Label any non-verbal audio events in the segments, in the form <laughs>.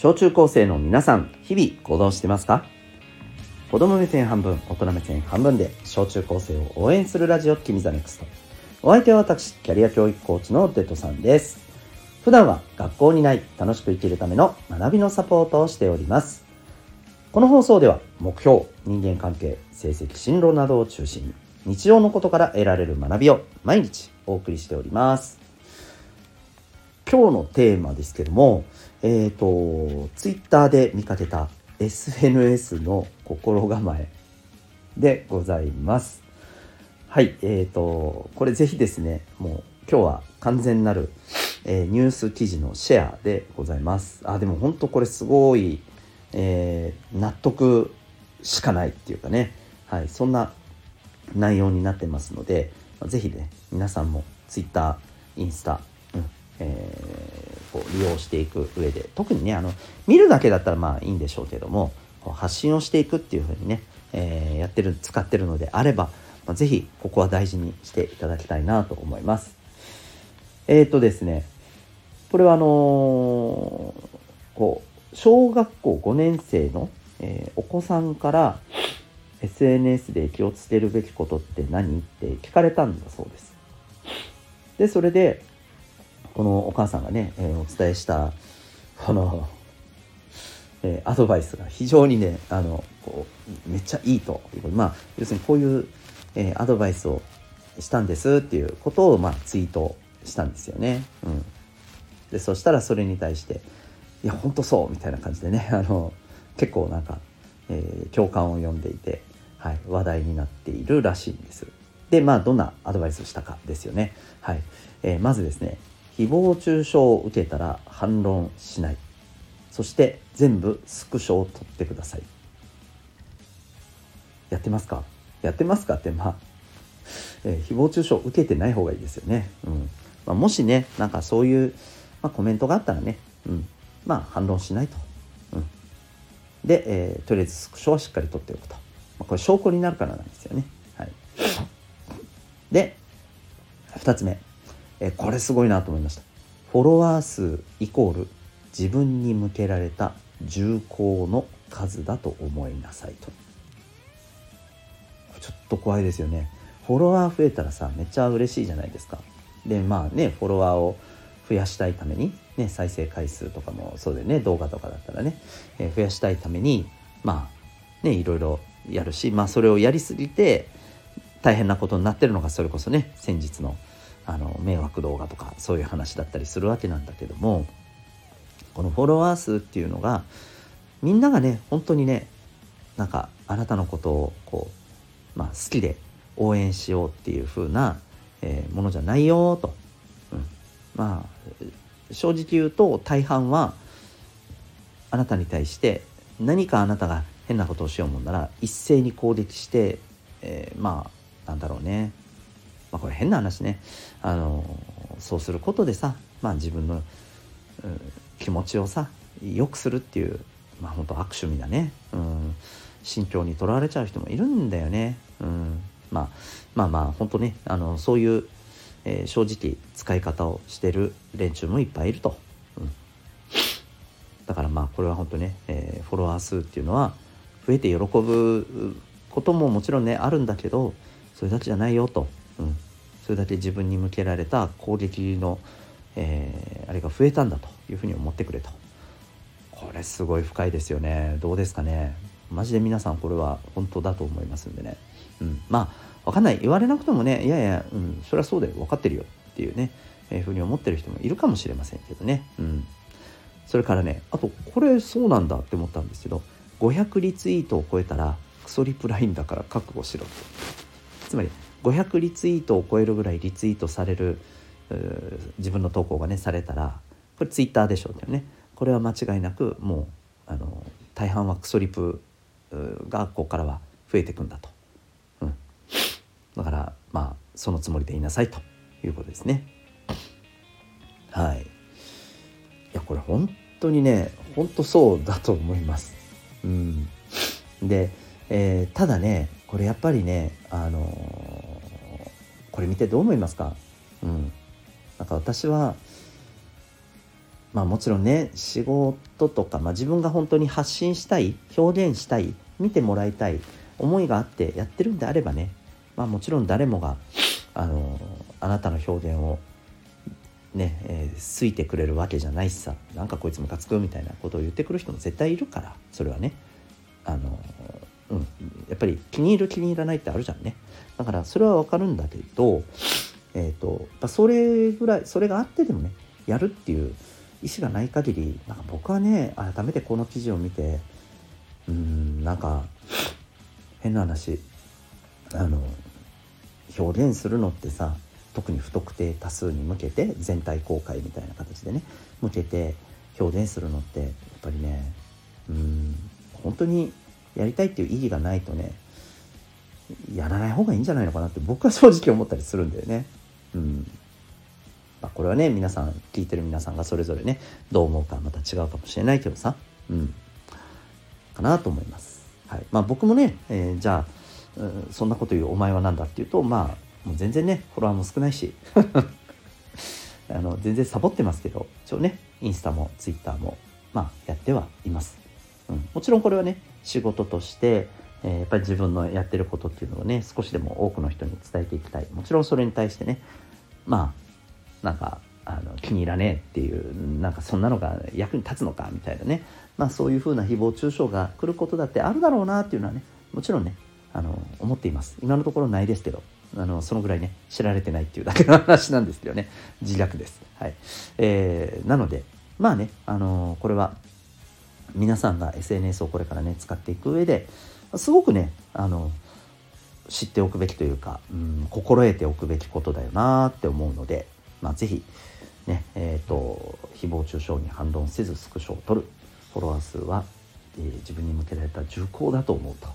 小中高生の皆さん、日々行動してますか？子供目線半分、大人目線半分で小中高生を応援するラジオ、君ザネクスト。お相手は私、キャリア教育コーチのデトさんです。普段は学校にない楽しく生きるための学びのサポートをしております。この放送では目標、人間関係、成績、進路などを中心に日常のことから得られる学びを毎日お送りしております。今日のテーマですけども、えっ、ー、と、ツイッターで見かけた SNS の心構えでございます。はい、えっ、ー、と、これぜひですね、もう今日は完全なる、えー、ニュース記事のシェアでございます。あ、でも本当これすごい、えー、納得しかないっていうかね、はい、そんな内容になってますので、ぜひね、皆さんも Twitter、インスタ、うんえー、こう利用していく上で、特にね、あの、見るだけだったらまあいいんでしょうけども、発信をしていくっていうふうにね、えー、やってる、使ってるのであれば、まあ、ぜひここは大事にしていただきたいなと思います。えっ、ー、とですね、これはあのー、こう、小学校5年生の、え、お子さんから、SNS で気をつけるべきことって何って聞かれたんだそうです。で、それで、このお母さんがね、えー、お伝えした、この、えー、アドバイスが非常にね、あの、こう、めっちゃいいということまあ、要するにこういう、えー、アドバイスをしたんですっていうことを、まあ、ツイートしたんですよね。うん。で、そしたらそれに対して、いや、ほんとそうみたいな感じでね、<laughs> あの、結構なんか、えー、共感を呼んでいて、はい、話題になっているらしいんです。で、まあ、どんなアドバイスをしたかですよね。はい。えー、まずですね、誹謗中傷を受けたら反論しない。そして全部スクショを取ってください。やってますか？やってますかって、まあ、<laughs> えー、誹謗中傷を受けてない方がいいですよね。うんまあ、もしね、なんかそういう、まあ、コメントがあったらね、うん、まあ反論しないと。うん、で、えー、とりあえずスクショはしっかり取っておくと。まあ、これ証拠になるからなんですよね。はい、で2つ目、えこれすごいなと思いました。フォロワー数イコール自分に向けられた重厚の数だと思いなさいと。ちょっと怖いですよね。フォロワー増えたらさめっちゃ嬉しいじゃないですか。でまあねフォロワーを増やしたいために、ね、再生回数とかもそうでね動画とかだったらね、えー、増やしたいためにまあねいろいろやるし、まあ、それをやりすぎて大変なことになってるのがそれこそね先日のあの迷惑動画とかそういう話だったりするわけなんだけどもこのフォロワー数っていうのがみんながね本当にねなんかあなたのことをこう、まあ、好きで応援しようっていう風な、えー、ものじゃないよと、うん、まあ正直言うと大半はあなたに対して何かあなたが変なことをしようもんなら一斉に攻撃して、えー、まあなんだろうね、まあ、これ変な話ね。あのそうすることでさ、まあ、自分の、うん、気持ちをさ良くするっていうまあ本当悪趣味なね、うん、心境にとらわれちゃう人もいるんだよね、うん、まあまあまあ本当ねあのそういう、えー、正直使い方をしてる連中もいっぱいいると。うん。だからまあこれは本当ね、えー、フォロワー数っていうのは増えて喜ぶことももちろんねあるんだけどそれだけじゃないよと、うん、それだけ自分に向けられた攻撃の、えー、あれが増えたんだというふうに思ってくれと。これすごい深いですよね。どうですかね。マジで皆さんこれは本当だと思いますんでね、うん、まあ分かんない。言われなくてもねいやいや、うん、それはそうだよ分かってるよ。っていうね、えー、ふうに思ってる人もいるかもしれませんけどね、うん、それからねあとこれそうなんだって思ったんですけど500リツイートを超えたらクソリプラインだから覚悟しろと。つまり500リツイートを超えるぐらいリツイートされる自分の投稿がねされたらこれツイッターでしょうよね。これは間違いなくもうあの大半はクソリプがここからは増えていくんだと、うん、だからまあそのつもりでいなさいということですね。はい。いやこれ本当にね本当そうだと思います。うん、で、えー、ただねこれやっぱりね、あのー、これ見てどう思いますか、うん、なんか私はまあもちろんね仕事とか、まあ、自分が本当に発信したい表現したい見てもらいたい思いがあってやってるんであればね、まあ、もちろん誰もがあのあなたの表現をねえー、好いてくれるわけじゃないしさなんかこいつムカつくみたいなことを言ってくる人も絶対いるからそれはね。あの、うん、やっぱり気に入る気に入らないってあるじゃんね。だからそれはわかるんだけどえ、ー、とそれぐらいそれがあってでもねやるっていう意思がない限りなんか僕はね改めてこの記事を見てうんなんか変な話あの表現するのってさ特に不特定多数に向けて全体公開みたいな形でね向けて表現するのってやっぱりねうん本当にやりたいっていう意義がないとねやらない方がいいんじゃないのかなって僕は正直思ったりするんだよね。うんまあ、これはね皆さん聞いてる皆さんがそれぞれねどう思うかまた違うかもしれないけどさ、うん、かなと思います。はいまあ、僕もね、えー、じゃあ、うん、そんなこと言うお前は何だっていうとまあもう全然ねフォロワーも少ないし <laughs> あの全然サボってますけど一応ねインスタもツイッターもまあやってはいます。うん、もちろんこれはね仕事として、えー、やっぱり自分のやってることっていうのをね少しでも多くの人に伝えていきたい。もちろんそれに対してねまあなんかあの気に入らねえっていうなんかそんなのが役に立つのかみたいなね。まあそういうふうな誹謗中傷が来ることだってあるだろうなっていうのはねもちろんねあの思っています。今のところないですけどあのそのぐらいね知られてないっていうだけの話なんですけどね。自虐です。はい。えー、なのでまあねあのこれは皆さんが SNS をこれからね使っていく上ですごくねあの知っておくべきというか、うん、心得ておくべきことだよなって思うので、まあ、ぜひ、ねえーと、誹謗中傷に反論せずスクショを取る。フォロワー数は、えー、自分に向けられた重厚だと思うと、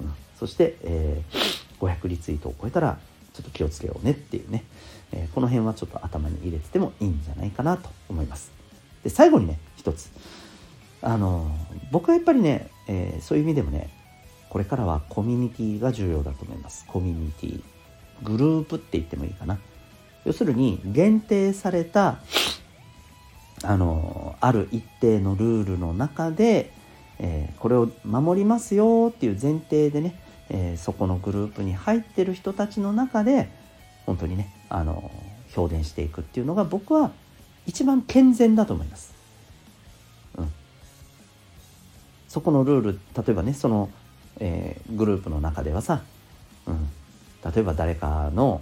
うん、そして、えー、500リツイートを超えたらちょっと気をつけようねっていうね、え、この辺はちょっと頭に入れててもいいんじゃないかなと思います。で最後にね一つ。あの僕はやっぱりね、えそういう意味でもねこれからはコミュニティが重要だと思います。コミュニティ。グループって言ってもいいかな。要するに限定されたあのある一定のルールの中で、えー、これを守りますよっていう前提でね、えー、そこのグループに入ってる人たちの中で本当にねあの表現していくっていうのが僕は一番健全だと思います。うん、そこのルール例えばねその、えー、グループの中ではさ、うん、例えば誰かの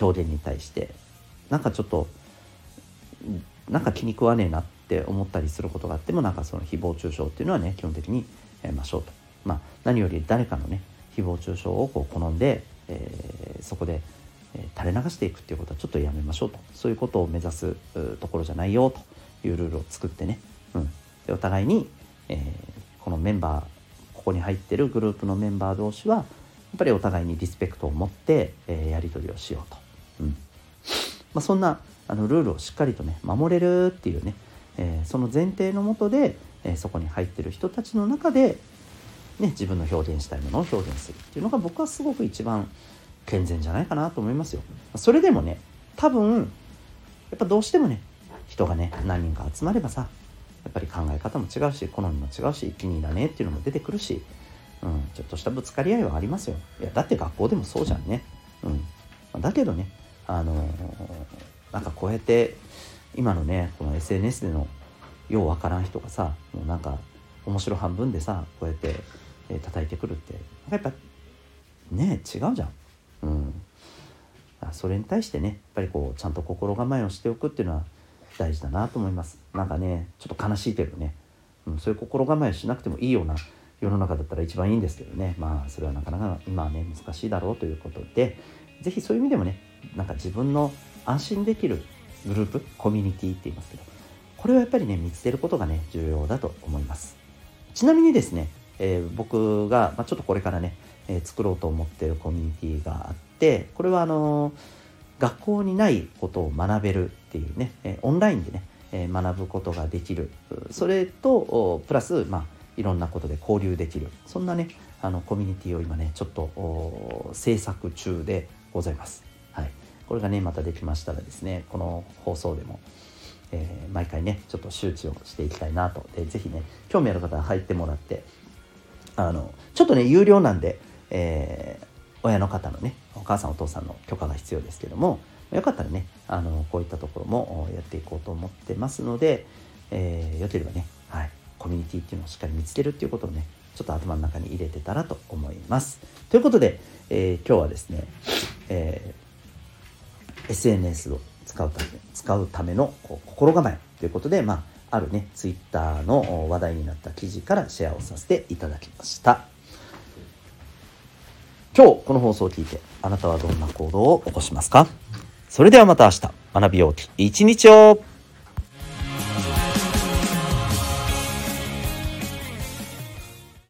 表現に対してなんかちょっとなんか気に食わねえなって思ったりすることがあってもなんかその誹謗中傷っていうのはね基本的にやめましょうと。まあ、何より誰かのね誹謗中傷をこう好んで、えー、そこで、え、垂れ流していくっていうことはちょっとやめましょうと。そういうことを目指すところじゃないよというルールを作ってね、うん、でお互いに、えー、このメンバーここに入ってるグループのメンバー同士はやっぱりお互いにリスペクトを持って、えー、やり取りをしようと。うんまあ、そんなあのルールをしっかりとね守れるっていうね、えー、その前提のもとで、えー、そこに入ってる人たちの中で、ね、自分の表現したいものを表現するっていうのが僕はすごく一番健全じゃないかなと思いますよ。それでもね多分やっぱどうしてもね人がね何人か集まればさやっぱり考え方も違うし好みも違うし気に入らねえっていうのも出てくるし、うん、ちょっとしたぶつかり合いはありますよ。いやだって学校でもそうじゃんね。うん、だけどねあのなんかこうやって今のねこの SNS でのようわからん人がさもうなんか面白半分でさこうやって、えー、叩いてくるってやっぱね違うじゃん。うん、それに対してねやっぱりこうちゃんと心構えをしておくっていうのは大事だなと思います。なんかねちょっと悲しいけどね、うん、そういう心構えしなくてもいいような世の中だったら一番いいんですけどね。まあそれはなかなか今はね難しいだろうということで。是非そういう意味でもねなんか自分の安心できるグループコミュニティって言いますけどこれはやっぱりね見つけることがね重要だと思います。ちなみにですね、えー、僕が、まあ、ちょっとこれからね、えー、作ろうと思ってるコミュニティがあってこれはあのー、学校にないことを学べるっていうね、えオンラインでね、え学ぶことができる。それとプラス、まあ、いろんなことで交流できる。そんなねあのコミュニティを今ねちょっと制作中でございます。はい。これがねまたできましたらですねこの放送でも、えー、毎回ねちょっと周知をしていきたいなと。で是非ね興味ある方は入ってもらってあのちょっとね有料なんで、えー、親の方のねお母さんお父さんの許可が必要ですけどもよかったらねあのこういったところもやっていこうと思ってますので、えー、よければね、はい、コミュニティっていうのをしっかり見つけるっていうことをねちょっと頭の中に入れてたらと思います。ということで、えー、今日はですね、えー、SNS を使うため使うための心構えということで、まあ、あるね Twitter の話題になった記事からシェアをさせていただきました。今日この放送を聞いてあなたはどんな行動を起こしますか？それではまた明日学びようき一日を。